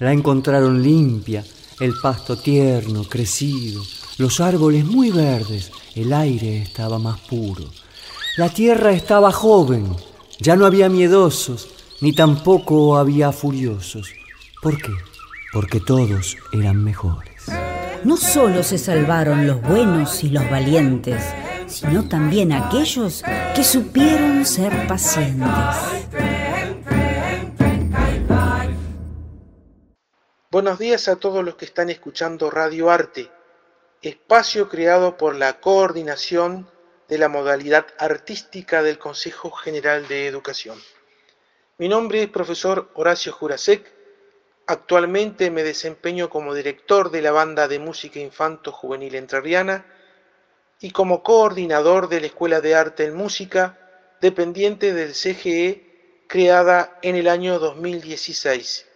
La encontraron limpia, el pasto tierno, crecido, los árboles muy verdes, el aire estaba más puro. La tierra estaba joven, ya no había miedosos, ni tampoco había furiosos. ¿Por qué? Porque todos eran mejores. No solo se salvaron los buenos y los valientes, sino también aquellos que supieron ser pacientes. Buenos días a todos los que están escuchando Radio Arte, espacio creado por la coordinación de la modalidad artística del Consejo General de Educación. Mi nombre es profesor Horacio Jurasek. Actualmente me desempeño como director de la banda de música infanto juvenil entrerriana y como coordinador de la Escuela de Arte en Música, dependiente del CGE, creada en el año 2016.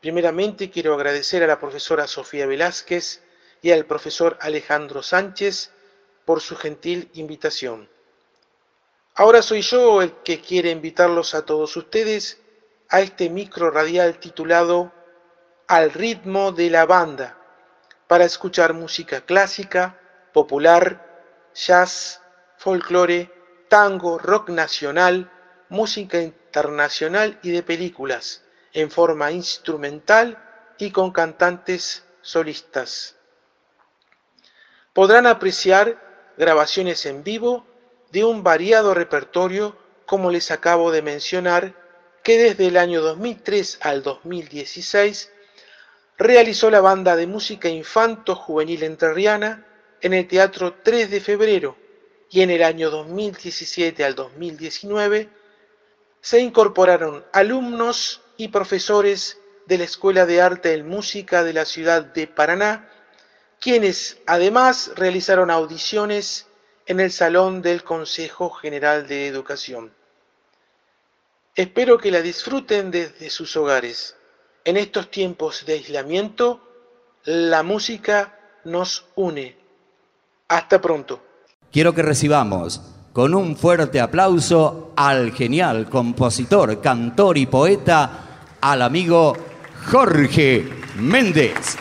Primeramente quiero agradecer a la profesora Sofía Velázquez y al profesor Alejandro Sánchez por su gentil invitación. Ahora soy yo el que quiere invitarlos a todos ustedes a este micro radial titulado Al ritmo de la banda, para escuchar música clásica, popular, jazz, folclore, tango, rock nacional, música internacional y de películas, en forma instrumental y con cantantes solistas. Podrán apreciar grabaciones en vivo de un variado repertorio, como les acabo de mencionar, que desde el año 2003 al 2016 realizó la banda de música infanto juvenil entrerriana en el Teatro 3 de Febrero y en el año 2017 al 2019 se incorporaron alumnos y profesores de la Escuela de Arte y Música de la ciudad de Paraná, quienes además realizaron audiciones en el Salón del Consejo General de Educación. Espero que la disfruten desde sus hogares. En estos tiempos de aislamiento, la música nos une. Hasta pronto. Quiero que recibamos con un fuerte aplauso al genial compositor, cantor y poeta, al amigo Jorge Méndez.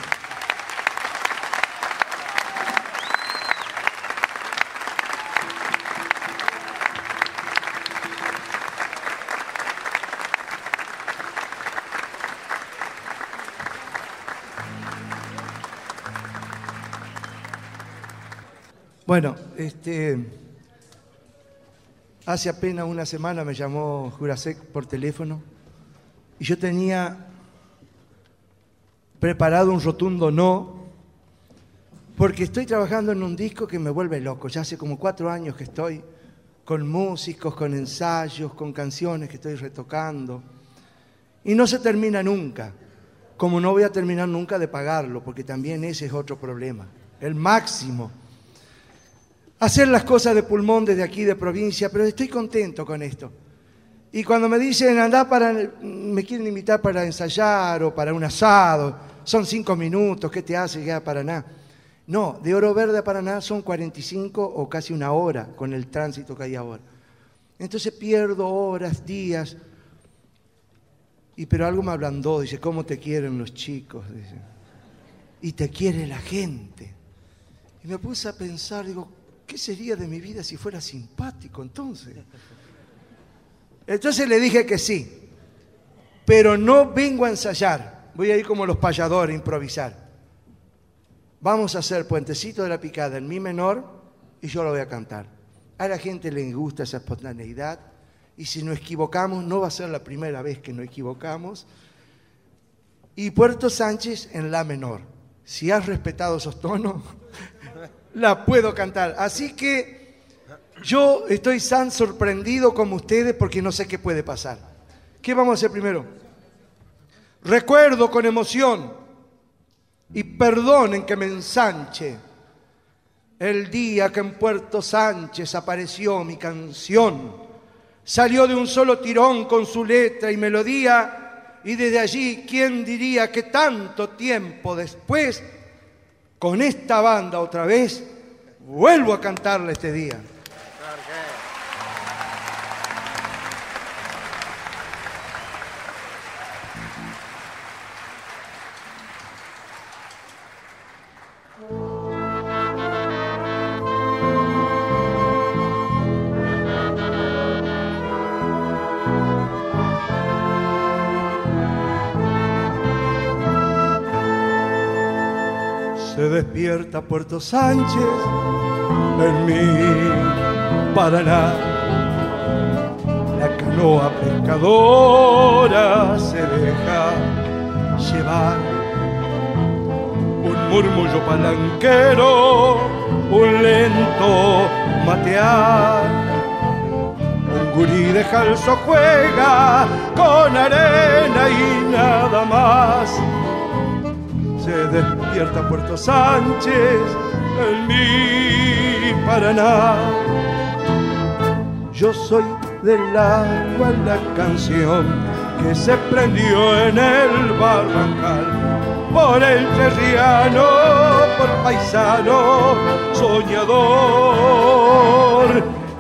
Bueno, este, hace apenas una semana me llamó Jurasek por teléfono y yo tenía preparado un rotundo no, porque estoy trabajando en un disco que me vuelve loco. Ya hace como cuatro años que estoy con músicos, con ensayos, con canciones que estoy retocando. Y no se termina nunca, como no voy a terminar nunca de pagarlo, porque también ese es otro problema. El máximo hacer las cosas de pulmón desde aquí de provincia, pero estoy contento con esto. Y cuando me dicen, anda para, me quieren invitar para ensayar o para un asado, son cinco minutos, ¿qué te hace llegar a Paraná? No, de Oro Verde a Paraná son 45 o casi una hora con el tránsito que hay ahora. Entonces pierdo horas, días. Y pero algo me ablandó, dice, ¿cómo te quieren los chicos? Y te quiere la gente. Y me puse a pensar, digo, ¿qué sería de mi vida si fuera simpático entonces? Entonces le dije que sí, pero no vengo a ensayar, voy a ir como los payadores a improvisar. Vamos a hacer Puentecito de la Picada en mi menor y yo lo voy a cantar. A la gente le gusta esa espontaneidad y si nos equivocamos, no va a ser la primera vez que nos equivocamos. Y Puerto Sánchez en la menor. Si has respetado esos tonos, la puedo cantar. Así que yo estoy tan sorprendido como ustedes porque no sé qué puede pasar. ¿Qué vamos a hacer primero? Recuerdo con emoción y perdonen que me ensanche el día que en Puerto Sánchez apareció mi canción. Salió de un solo tirón con su letra y melodía y desde allí, ¿quién diría que tanto tiempo después, con esta banda otra vez, vuelvo a cantarle este día? Puerto Sánchez en mi Paraná. La canoa pescadora se deja llevar. Un murmullo palanquero, un lento matear. Un gurí de jalzo juega con arena y nada más se despierta Puerto Sánchez en mi Paraná. Yo soy del agua la canción que se prendió en el barrancal por el terriano, por paisano, soñador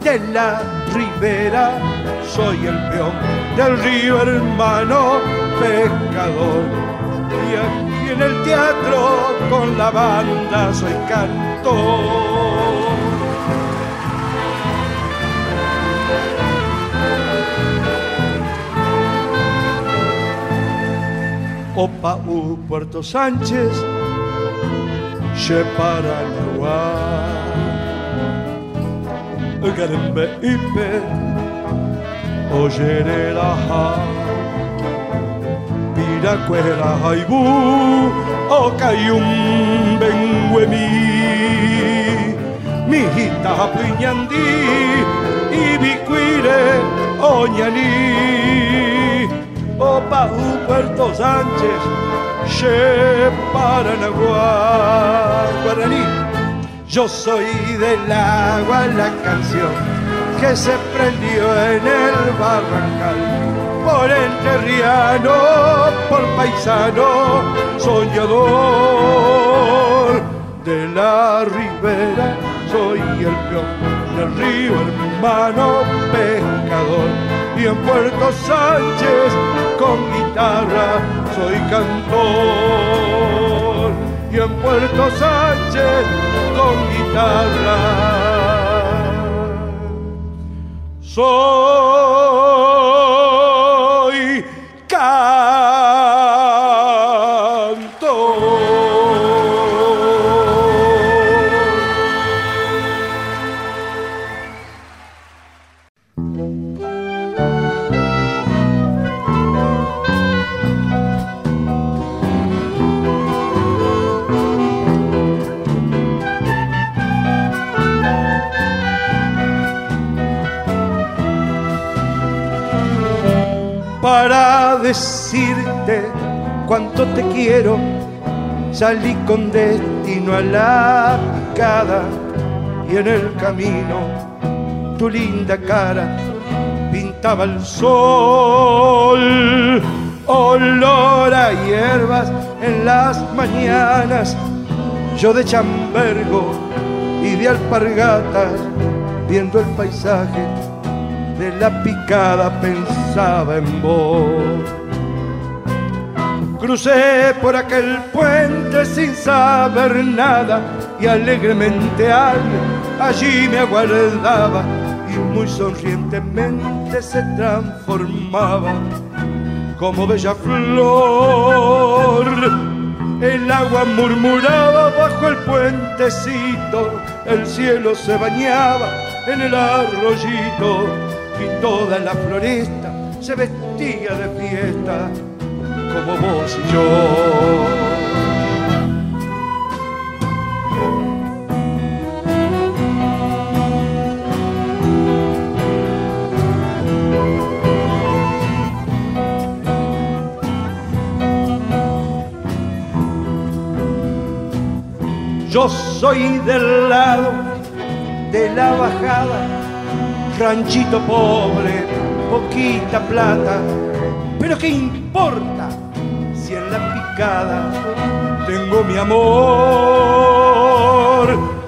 de la ribera. Soy el peón del río hermano, pescador. Y aquí en el teatro con la banda soy cantor. Opa U Puerto Sánchez, Che Sheparanaguá, Garembe Ipe, Ojerelaha. Piracuera Haibú, Ocayum Benguemi, Mijita Piñandí, Ibicuire, Oñaní, Opa U Puerto Sánchez, Sheparanaguá, Guaraní. Yo soy del agua la canción que se prendió en el barrancal. Por enterriano, por paisano, soñador de la ribera, soy el peón del río, hermano pescador. Y en Puerto Sánchez con guitarra soy cantor. Y en Puerto Sánchez con guitarra soy cuánto te quiero. Salí con destino a la picada y en el camino tu linda cara pintaba el sol. Olor a hierbas en las mañanas, yo de chambergo y de alpargatas, viendo el paisaje de la picada pensaba en vos. Crucé por aquel puente sin saber nada y alegremente al allí me aguardaba y muy sonrientemente se transformaba como bella flor. El agua murmuraba bajo el puentecito, el cielo se bañaba en el arroyito y toda la floresta se vestía de fiesta como vos y yo. Yo soy del lado de la bajada, ranchito pobre, poquita plata, pero ¿qué importa la picada tengo mi amor?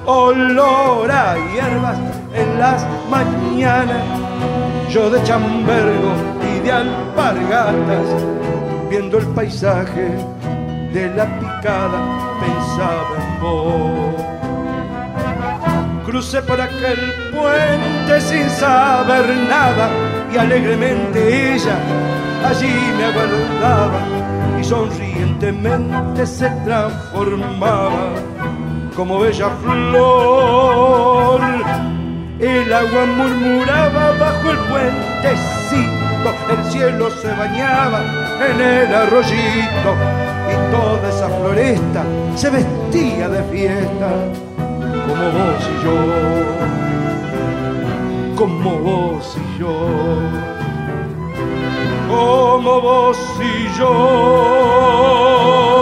Olor a hierbas en las mañanas, yo de chambergo y de alpargatas, viendo el paisaje de la picada, pensaba en vos. Crucé por aquel puente sin saber nada y alegremente ella allí me aguardaba sonrientemente se transformaba como bella flor. El agua murmuraba bajo el puentecito, el cielo se bañaba en el arroyito y toda esa floresta se vestía de fiesta como vos y yo, como vos y yo, como vos y yo.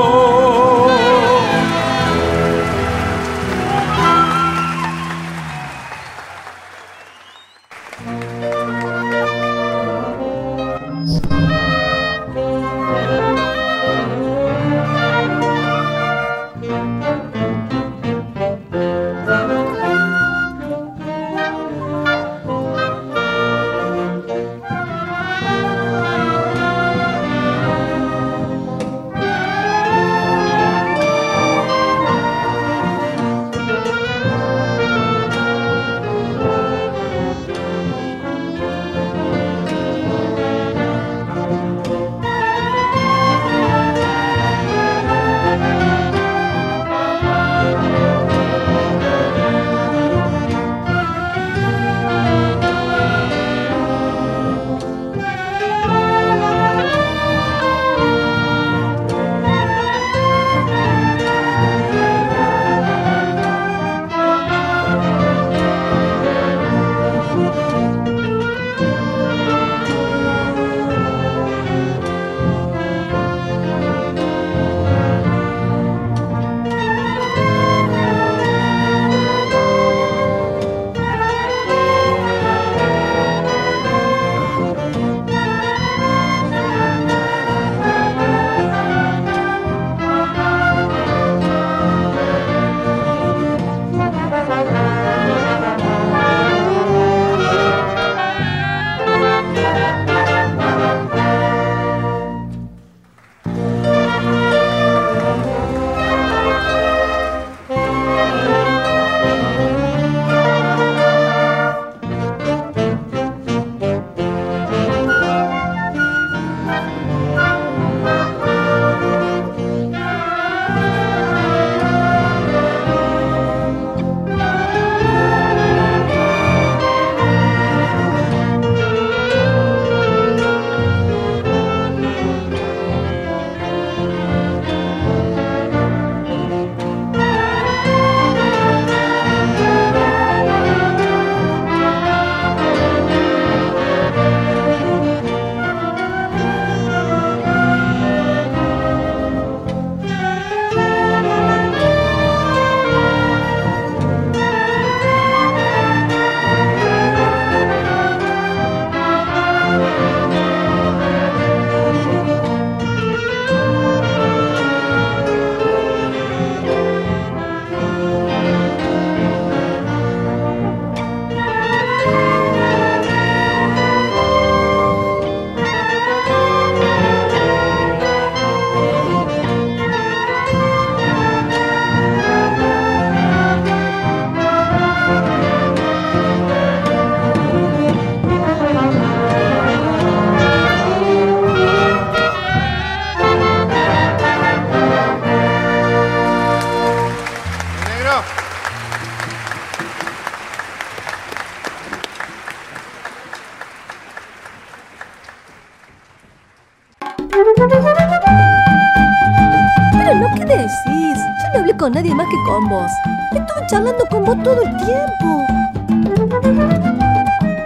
Pero no, ¿qué decís? Yo no hablé con nadie más que con vos. Estuve charlando con vos todo el tiempo.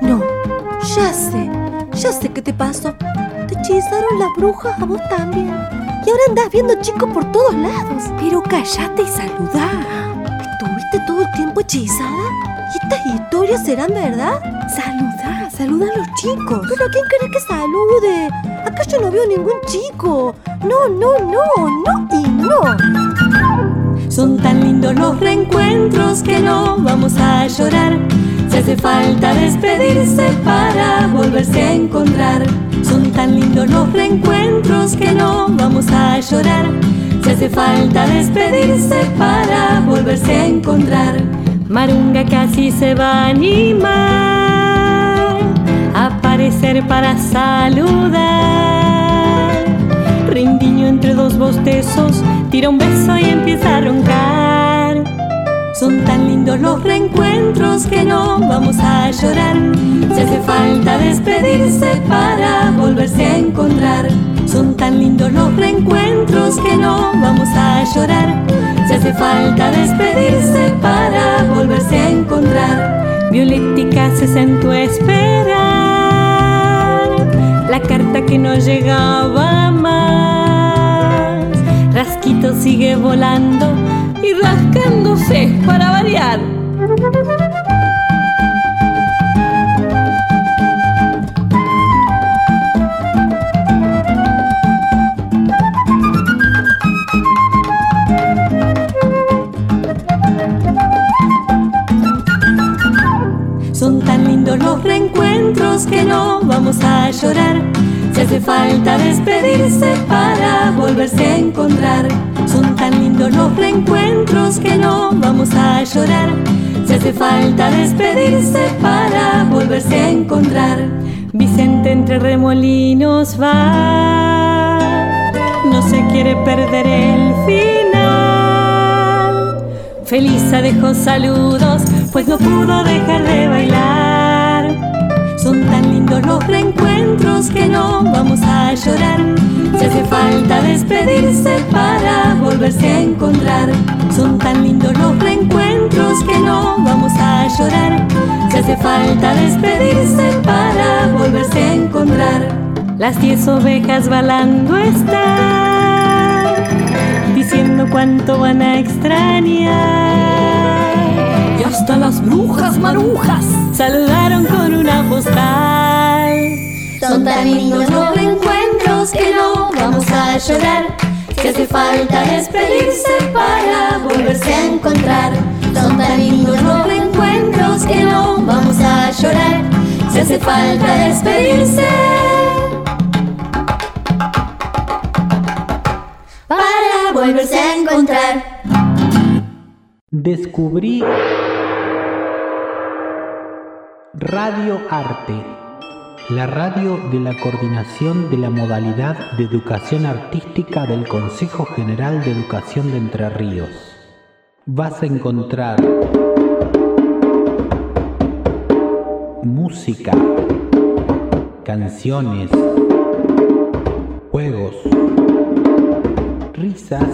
No, ya sé, ya sé qué te pasó. Te hechizaron las brujas a vos también. Y ahora andás viendo chicos por todos lados. Pero callate y saludá. ¿Estuviste todo el tiempo hechizada? ¿Y estas historias serán verdad? Saludá, saludá a los chicos. ¿Pero a quién querés que salude? Acá yo no veo ningún chico. No, no, no, no y no. Son tan lindos los reencuentros que no vamos a llorar. Si hace falta despedirse para volverse a encontrar. Son tan lindos los reencuentros que no vamos a llorar. Si hace falta despedirse para volverse a encontrar. Marunga casi se va a animar aparecer para saludar. Rindiño entre dos bostezos, tira un beso y empieza a roncar. Son tan lindos los reencuentros que no vamos a llorar. Si hace falta despedirse para volverse a encontrar. Son tan lindos los reencuentros que no vamos a llorar. Si hace falta despedirse para volverse a encontrar. Violetica se sentó a esperar la carta que no llegaba más. Rasquito sigue volando y rascándose para variar. Los reencuentros que no vamos a llorar. Si hace falta despedirse para volverse a encontrar. Son tan lindos los reencuentros que no vamos a llorar. Si hace falta despedirse para volverse a encontrar. Vicente entre remolinos va. No se quiere perder el final. Felisa dejó saludos, pues no pudo dejar de bailar. Son tan lindos los reencuentros que no vamos a llorar. Si hace falta despedirse para volverse a encontrar. Son tan lindos los reencuentros que no vamos a llorar. Si hace falta despedirse para volverse a encontrar. Las diez ovejas balando están, diciendo cuánto van a extrañar. Y hasta las brujas marujas saludaron con una postal. Son tan lindos los reencuentros que no vamos a llorar. Si hace falta despedirse para volverse a encontrar. Son tan lindos los reencuentros que no vamos a llorar. Si hace falta despedirse para volverse a encontrar. Descubrí Radio Arte, la radio de la coordinación de la modalidad de educación artística del Consejo General de Educación de Entre Ríos. Vas a encontrar música, canciones, juegos, risas,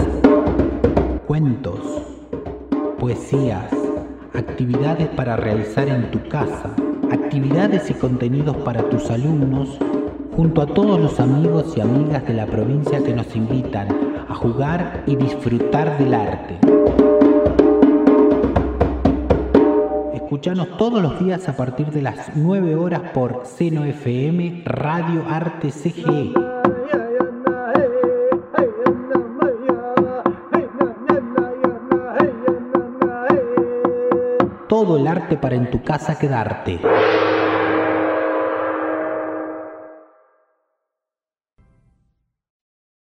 cuentos, poesías, actividades para realizar en tu casa, actividades y contenidos para tus alumnos, junto a todos los amigos y amigas de la provincia que nos invitan a jugar y disfrutar del arte. Escuchanos todos los días a partir de las 9 horas por Seno FM Radio Arte CGE. Para en tu casa quedarte.